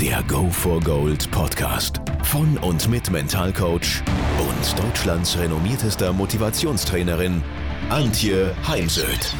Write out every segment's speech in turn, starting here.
Der Go for Gold Podcast von und mit Mentalcoach und Deutschlands renommiertester Motivationstrainerin Antje Heimsöth.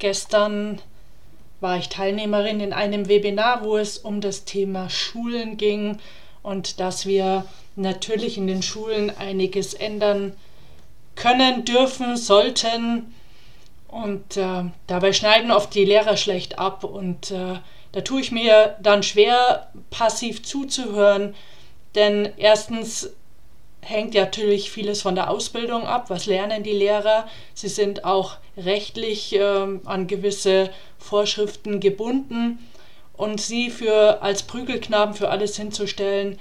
Gestern war ich Teilnehmerin in einem Webinar, wo es um das Thema Schulen ging und dass wir natürlich in den Schulen einiges ändern können, dürfen, sollten. Und äh, dabei schneiden oft die Lehrer schlecht ab. Und äh, da tue ich mir dann schwer, passiv zuzuhören. Denn erstens hängt ja natürlich vieles von der Ausbildung ab. Was lernen die Lehrer? Sie sind auch rechtlich äh, an gewisse Vorschriften gebunden. Und sie für als Prügelknaben für alles hinzustellen,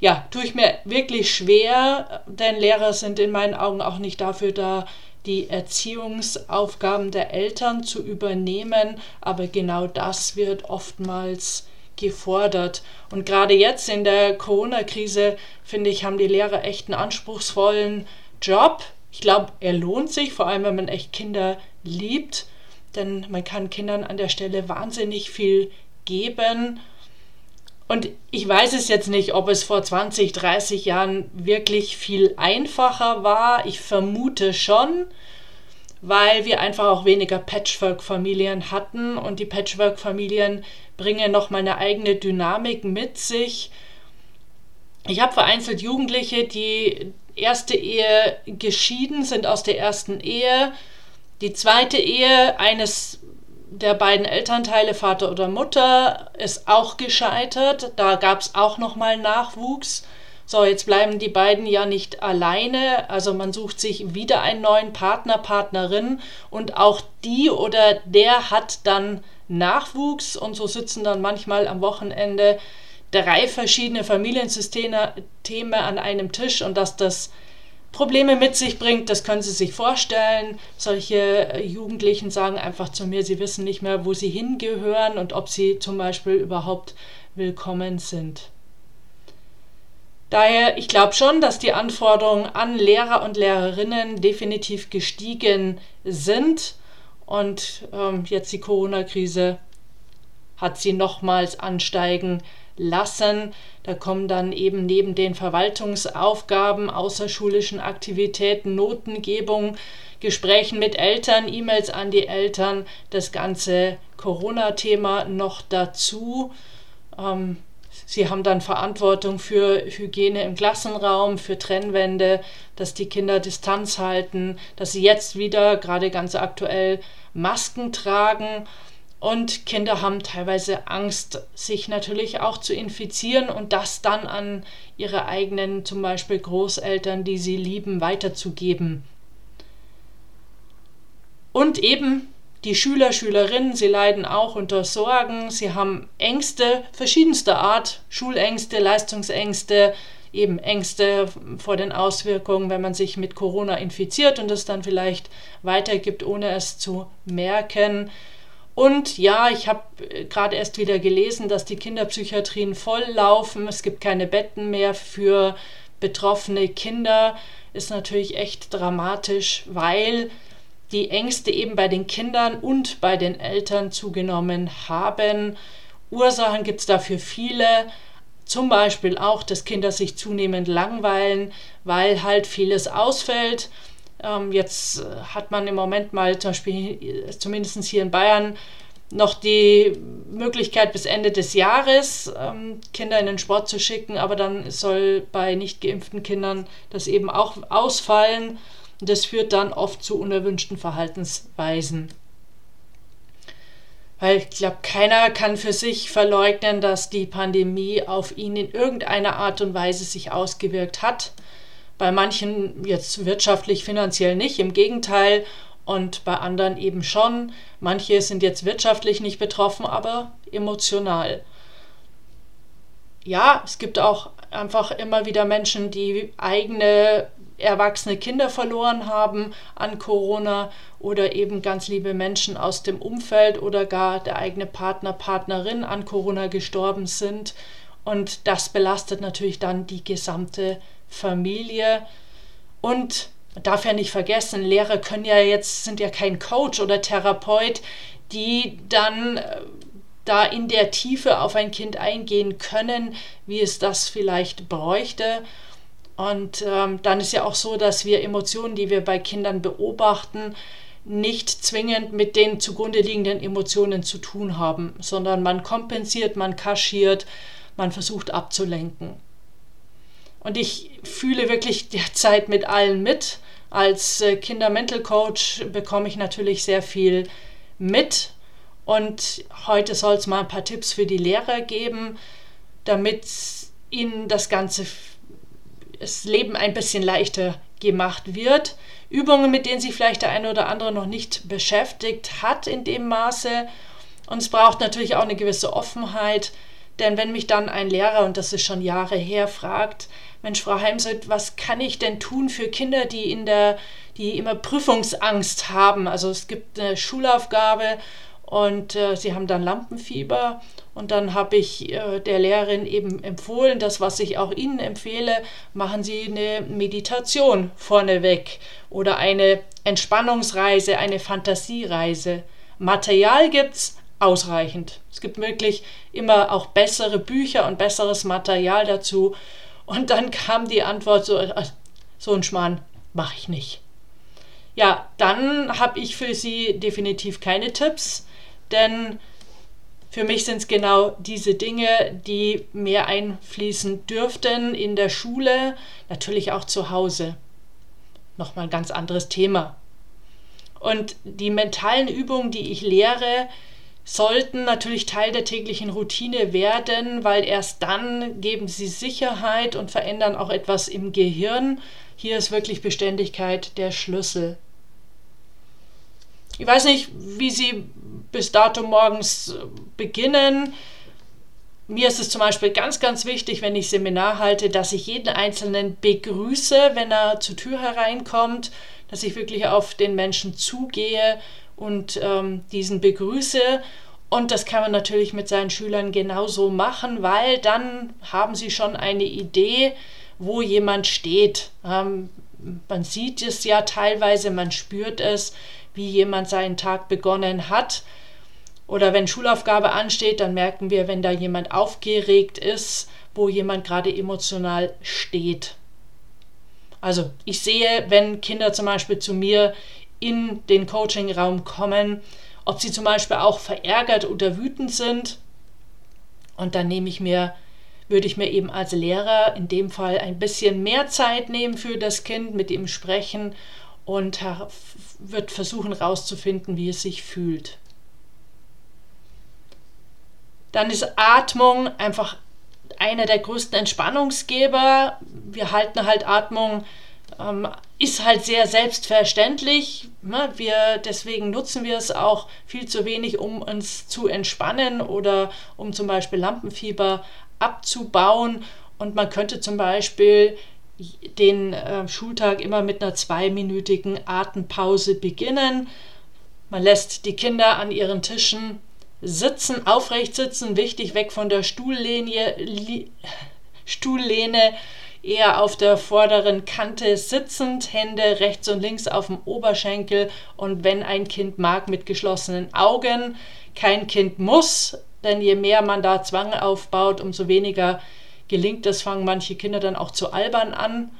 ja, tue ich mir wirklich schwer, denn Lehrer sind in meinen Augen auch nicht dafür da, die Erziehungsaufgaben der Eltern zu übernehmen, aber genau das wird oftmals gefordert. Und gerade jetzt in der Corona-Krise, finde ich, haben die Lehrer echt einen anspruchsvollen Job. Ich glaube, er lohnt sich, vor allem wenn man echt Kinder liebt, denn man kann Kindern an der Stelle wahnsinnig viel geben. Und ich weiß es jetzt nicht, ob es vor 20, 30 Jahren wirklich viel einfacher war. Ich vermute schon, weil wir einfach auch weniger Patchwork-Familien hatten und die Patchwork-Familien bringen nochmal eine eigene Dynamik mit sich. Ich habe vereinzelt Jugendliche, die erste Ehe geschieden sind aus der ersten Ehe. Die zweite Ehe eines der beiden Elternteile, Vater oder Mutter, ist auch gescheitert. Da gab es auch nochmal Nachwuchs. So, jetzt bleiben die beiden ja nicht alleine. Also man sucht sich wieder einen neuen Partner, Partnerin und auch die oder der hat dann Nachwuchs und so sitzen dann manchmal am Wochenende drei verschiedene Familiensysteme an einem Tisch und dass das Probleme mit sich bringt, das können Sie sich vorstellen. Solche äh, Jugendlichen sagen einfach zu mir, sie wissen nicht mehr, wo sie hingehören und ob sie zum Beispiel überhaupt willkommen sind. Daher, ich glaube schon, dass die Anforderungen an Lehrer und Lehrerinnen definitiv gestiegen sind und ähm, jetzt die Corona-Krise hat sie nochmals ansteigen lassen. Da kommen dann eben neben den Verwaltungsaufgaben, außerschulischen Aktivitäten, Notengebung, Gesprächen mit Eltern, E-Mails an die Eltern, das ganze Corona-Thema noch dazu. Ähm, Sie haben dann Verantwortung für Hygiene im Klassenraum, für Trennwände, dass die Kinder Distanz halten, dass sie jetzt wieder, gerade ganz aktuell, Masken tragen. Und Kinder haben teilweise Angst, sich natürlich auch zu infizieren und das dann an ihre eigenen, zum Beispiel Großeltern, die sie lieben, weiterzugeben. Und eben die Schüler, Schülerinnen, sie leiden auch unter Sorgen, sie haben Ängste verschiedenster Art, Schulängste, Leistungsängste, eben Ängste vor den Auswirkungen, wenn man sich mit Corona infiziert und es dann vielleicht weitergibt, ohne es zu merken. Und ja, ich habe äh, gerade erst wieder gelesen, dass die Kinderpsychiatrien voll laufen. Es gibt keine Betten mehr für betroffene Kinder. Ist natürlich echt dramatisch, weil die Ängste eben bei den Kindern und bei den Eltern zugenommen haben. Ursachen gibt es dafür viele. Zum Beispiel auch, dass Kinder sich zunehmend langweilen, weil halt vieles ausfällt. Ähm, jetzt äh, hat man im Moment mal zum Beispiel, äh, zumindest hier in Bayern, noch die Möglichkeit bis Ende des Jahres ähm, Kinder in den Sport zu schicken, aber dann soll bei nicht geimpften Kindern das eben auch ausfallen. Das führt dann oft zu unerwünschten Verhaltensweisen. Weil ich glaube, keiner kann für sich verleugnen, dass die Pandemie auf ihn in irgendeiner Art und Weise sich ausgewirkt hat. Bei manchen jetzt wirtschaftlich, finanziell nicht, im Gegenteil. Und bei anderen eben schon. Manche sind jetzt wirtschaftlich nicht betroffen, aber emotional. ja, es gibt auch einfach immer wieder Menschen, die eigene erwachsene Kinder verloren haben an Corona oder eben ganz liebe Menschen aus dem Umfeld oder gar der eigene Partner, Partnerin an Corona gestorben sind. Und das belastet natürlich dann die gesamte Familie. Und darf ja nicht vergessen, Lehrer können ja jetzt, sind ja kein Coach oder Therapeut, die dann äh, da in der Tiefe auf ein Kind eingehen können, wie es das vielleicht bräuchte. Und ähm, dann ist ja auch so, dass wir Emotionen, die wir bei Kindern beobachten, nicht zwingend mit den zugrunde liegenden Emotionen zu tun haben, sondern man kompensiert, man kaschiert, man versucht abzulenken. Und ich fühle wirklich derzeit mit allen mit. Als äh, Kinder-Mental Coach bekomme ich natürlich sehr viel mit. Und heute soll es mal ein paar Tipps für die Lehrer geben, damit ihnen das ganze das Leben ein bisschen leichter gemacht wird. Übungen, mit denen sich vielleicht der eine oder andere noch nicht beschäftigt hat in dem Maße. Und es braucht natürlich auch eine gewisse Offenheit, denn wenn mich dann ein Lehrer, und das ist schon Jahre her, fragt, Mensch, Frau Heimseth, was kann ich denn tun für Kinder, die in der, die immer Prüfungsangst haben? Also es gibt eine Schulaufgabe und äh, sie haben dann Lampenfieber und dann habe ich äh, der Lehrerin eben empfohlen, das, was ich auch Ihnen empfehle, machen Sie eine Meditation vorneweg oder eine Entspannungsreise, eine Fantasiereise. Material gibt es ausreichend. Es gibt wirklich immer auch bessere Bücher und besseres Material dazu. Und dann kam die Antwort so, äh, so ein Schmarrn mache ich nicht. Ja, dann habe ich für Sie definitiv keine Tipps, denn für mich sind es genau diese Dinge, die mehr einfließen dürften in der Schule, natürlich auch zu Hause. Nochmal ein ganz anderes Thema. Und die mentalen Übungen, die ich lehre, sollten natürlich Teil der täglichen Routine werden, weil erst dann geben sie Sicherheit und verändern auch etwas im Gehirn. Hier ist wirklich Beständigkeit der Schlüssel. Ich weiß nicht, wie Sie bis dato morgens äh, beginnen. Mir ist es zum Beispiel ganz, ganz wichtig, wenn ich Seminar halte, dass ich jeden Einzelnen begrüße, wenn er zur Tür hereinkommt, dass ich wirklich auf den Menschen zugehe und ähm, diesen begrüße. Und das kann man natürlich mit seinen Schülern genauso machen, weil dann haben sie schon eine Idee, wo jemand steht. Ähm, man sieht es ja teilweise, man spürt es, wie jemand seinen Tag begonnen hat. Oder wenn Schulaufgabe ansteht, dann merken wir, wenn da jemand aufgeregt ist, wo jemand gerade emotional steht. Also ich sehe, wenn Kinder zum Beispiel zu mir in den Coaching-Raum kommen, ob sie zum Beispiel auch verärgert oder wütend sind. Und dann nehme ich mir, würde ich mir eben als Lehrer in dem Fall ein bisschen mehr Zeit nehmen für das Kind, mit ihm sprechen und wird versuchen herauszufinden, wie es sich fühlt. Dann ist Atmung einfach einer der größten Entspannungsgeber. Wir halten halt Atmung, ähm, ist halt sehr selbstverständlich. Ne? Wir, deswegen nutzen wir es auch viel zu wenig, um uns zu entspannen oder um zum Beispiel Lampenfieber abzubauen. Und man könnte zum Beispiel den äh, Schultag immer mit einer zweiminütigen Atempause beginnen. Man lässt die Kinder an ihren Tischen sitzen, aufrecht sitzen, wichtig weg von der Stuhllehne, Stuhllehne, eher auf der vorderen Kante sitzend, Hände rechts und links auf dem Oberschenkel und wenn ein Kind mag, mit geschlossenen Augen. Kein Kind muss, denn je mehr man da Zwang aufbaut, umso weniger gelingt das, fangen manche Kinder dann auch zu albern an.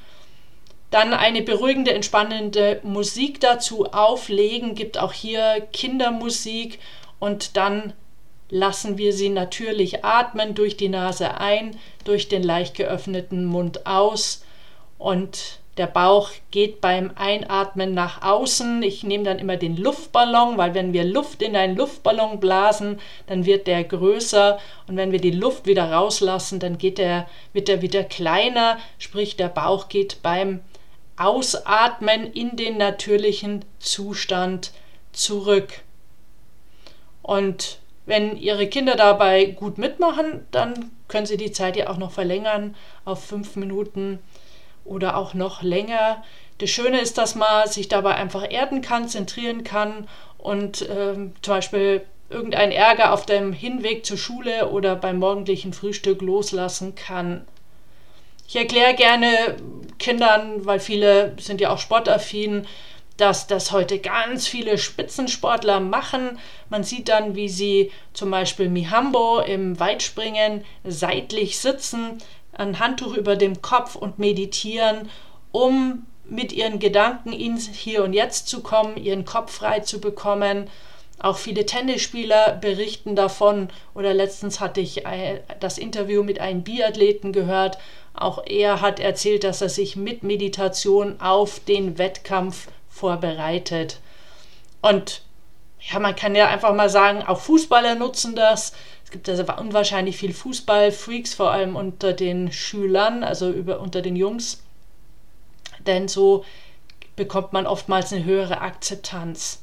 Dann eine beruhigende, entspannende Musik dazu auflegen, gibt auch hier Kindermusik und dann lassen wir sie natürlich atmen durch die Nase ein, durch den leicht geöffneten Mund aus und der Bauch geht beim Einatmen nach außen. Ich nehme dann immer den Luftballon, weil wenn wir Luft in einen Luftballon blasen, dann wird der größer und wenn wir die Luft wieder rauslassen, dann geht der, wird er wieder kleiner, sprich der Bauch geht beim Ausatmen in den natürlichen Zustand zurück. Und Wenn Ihre Kinder dabei gut mitmachen, dann können Sie die Zeit ja auch noch verlängern auf fünf Minuten oder auch noch länger. Das Schöne ist, dass man sich dabei einfach erden kann, zentrieren kann und ähm, zum Beispiel irgendeinen Ärger auf dem Hinweg zur Schule oder beim morgendlichen Frühstück loslassen kann. Ich erkläre gerne Kindern, weil viele sind ja auch sportaffin, dass das heute ganz viele Spitzensportler machen. Man sieht dann, wie sie zum Beispiel Mihambo im Weitspringen seitlich sitzen, ein Handtuch über dem Kopf und meditieren, um mit ihren Gedanken ins Hier und Jetzt zu kommen, ihren Kopf frei zu bekommen. Auch viele Tennisspieler berichten davon. Oder letztens hatte ich das Interview mit einem Biathleten gehört. Auch er hat erzählt, dass er sich mit Meditation auf den Wettkampf vorbereitet. Und ja, man kann ja einfach mal sagen, auch Fußballer nutzen das. Es gibt also unwahrscheinlich viel Fußballfreaks, vor allem unter den Schülern, also über, unter den Jungs denn so bekommt man oftmals eine höhere Akzeptanz.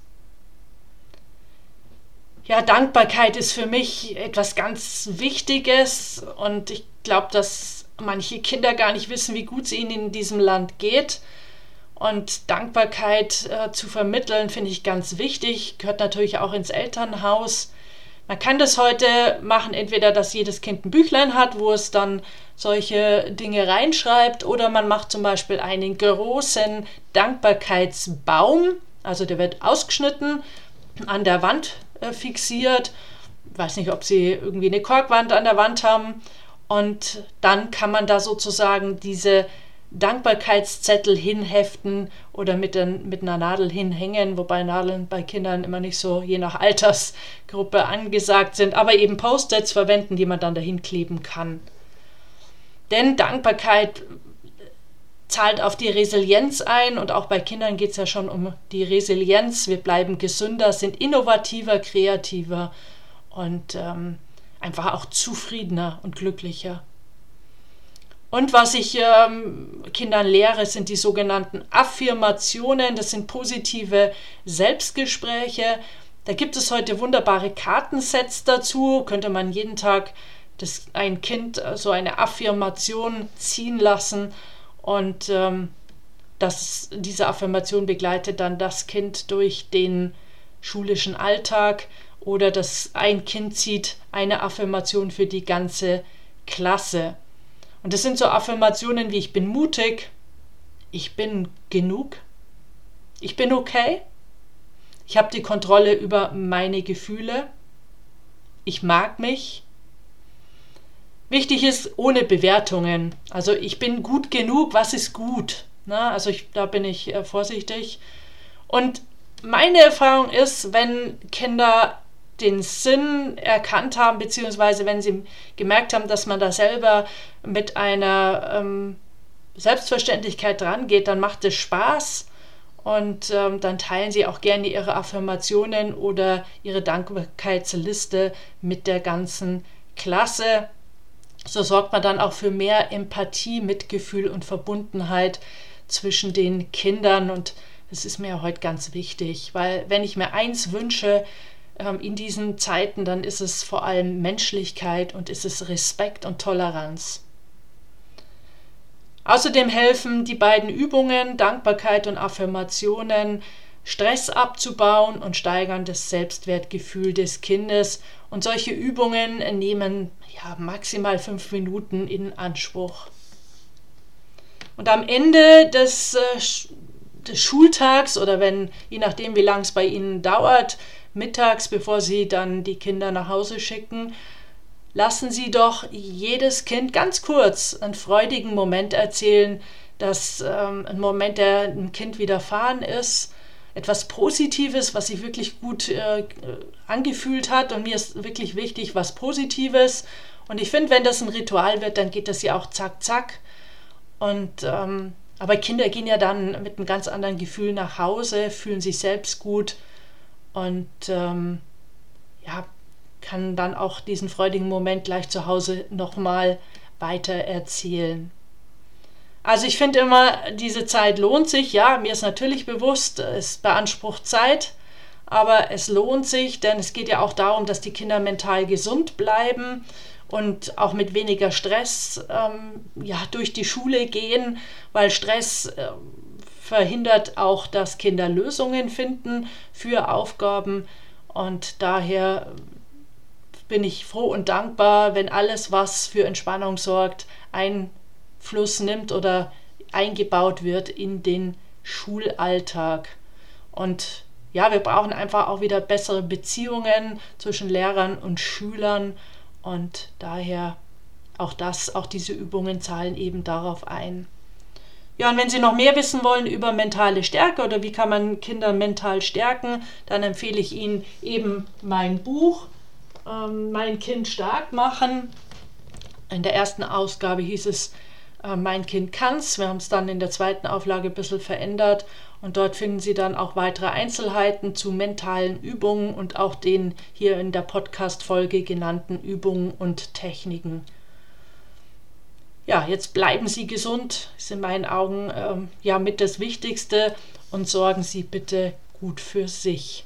Ja, Dankbarkeit ist für mich etwas ganz Wichtiges und ich glaube, dass manche Kinder gar nicht wissen, wie gut es ihnen in diesem Land geht. Und Dankbarkeit äh, zu vermitteln, finde ich ganz wichtig, gehört natürlich auch ins Elternhaus. Man kann das heute machen, entweder dass jedes Kind ein Büchlein hat, wo es dann solche Dinge reinschreibt, oder man macht zum Beispiel einen großen Dankbarkeitsbaum, also der wird ausgeschnitten, an der Wand äh, fixiert. Ich weiß nicht, ob sie irgendwie eine Korkwand an der Wand haben. Und dann kann man da sozusagen diese Dankbarkeitszettel hinheften oder mit, den, mit einer Nadel hinhängen, wobei Nadeln bei Kindern immer nicht so je nach Altersgruppe angesagt sind, aber eben Post-its verwenden, die man dann dahin kleben kann. Denn Dankbarkeit zahlt auf die Resilienz ein und auch bei Kindern geht es ja schon um die Resilienz. Wir bleiben gesünder, sind innovativer, kreativer und ähm, einfach auch zufriedener und glücklicher. Und was ich ähm, Kindern lehre, sind die sogenannten Affirmationen. Das sind positive Selbstgespräche. Da gibt es heute wunderbare Kartensets dazu. Könnte man jeden Tag das, ein Kind äh, so eine Affirmation ziehen lassen. Und ähm, das, diese Affirmation begleitet dann das Kind durch den schulischen Alltag. Oder das ein Kind zieht eine Affirmation für die ganze Klasse. Und das sind so Affirmationen wie ich bin mutig, ich bin genug, ich bin okay, ich habe die Kontrolle über meine Gefühle, ich mag mich. Wichtig ist ohne Bewertungen. Also ich bin gut genug, was ist gut? Na, also ich, da bin ich äh, vorsichtig. Und meine Erfahrung ist, wenn Kinder den Sinn erkannt haben, beziehungsweise wenn sie gemerkt haben, dass man da selber mit einer ähm, Selbstverständlichkeit dran geht, dann macht es Spaß und ähm, dann teilen sie auch gerne ihre Affirmationen oder ihre Dankbarkeitsliste mit der ganzen Klasse. So sorgt man dann auch für mehr Empathie, Mitgefühl und Verbundenheit zwischen den Kindern und das ist mir heute ganz wichtig, weil wenn ich mir eins wünsche, in diesen Zeiten, dann ist es vor allem Menschlichkeit und ist es Respekt und Toleranz. Außerdem helfen die beiden Übungen Dankbarkeit und Affirmationen, Stress abzubauen und steigern das Selbstwertgefühl des Kindes. Und solche Übungen nehmen ja, maximal fünf Minuten in Anspruch. Und am Ende des, äh, des Schultags oder wenn, je nachdem wie lang es bei Ihnen dauert, mittags, bevor Sie dann die Kinder nach Hause schicken, lassen Sie doch jedes Kind ganz kurz einen freudigen Moment erzählen, dass ähm, ein Moment, der ein Kind widerfahren ist, etwas Positives, was sich wirklich gut äh, angefühlt hat. Und mir ist wirklich wichtig, was Positives. Und ich finde, wenn das ein Ritual wird, dann geht das ja auch zack, zack. Und ähm, aber Kinder gehen ja dann mit einem ganz anderen Gefühl nach Hause, fühlen sich selbst gut und ähm, ja, kann dann auch diesen freudigen Moment gleich zu Hause nochmal weiter erzählen. Also ich finde immer, diese Zeit lohnt sich. Ja, mir ist natürlich bewusst, es beansprucht Zeit, aber es lohnt sich, denn es geht ja auch darum, dass die Kinder mental gesund bleiben und auch mit weniger Stress ähm, ja, durch die Schule gehen, weil Stress äh, verhindert auch, dass Kinder Lösungen finden für Aufgaben und daher bin ich froh und dankbar, wenn alles, was für Entspannung sorgt, Einfluss nimmt oder eingebaut wird in den Schulalltag. Und ja, wir brauchen einfach auch wieder bessere Beziehungen zwischen Lehrern und Schülern und daher auch das, auch diese Übungen zahlen eben darauf ein. Ja, und wenn Sie noch mehr wissen wollen über mentale Stärke oder wie kann man Kinder mental stärken, dann empfehle ich Ihnen eben mein Buch ähm, Mein Kind stark machen. In der ersten Ausgabe hieß es äh, Mein Kind kann's. Wir haben es dann in der zweiten Auflage ein bisschen verändert und dort finden Sie dann auch weitere Einzelheiten zu mentalen Übungen und auch den hier in der Podcast-Folge genannten Übungen und Techniken. Ja, jetzt bleiben Sie gesund, ist in meinen Augen ähm, ja mit das Wichtigste und sorgen Sie bitte gut für sich.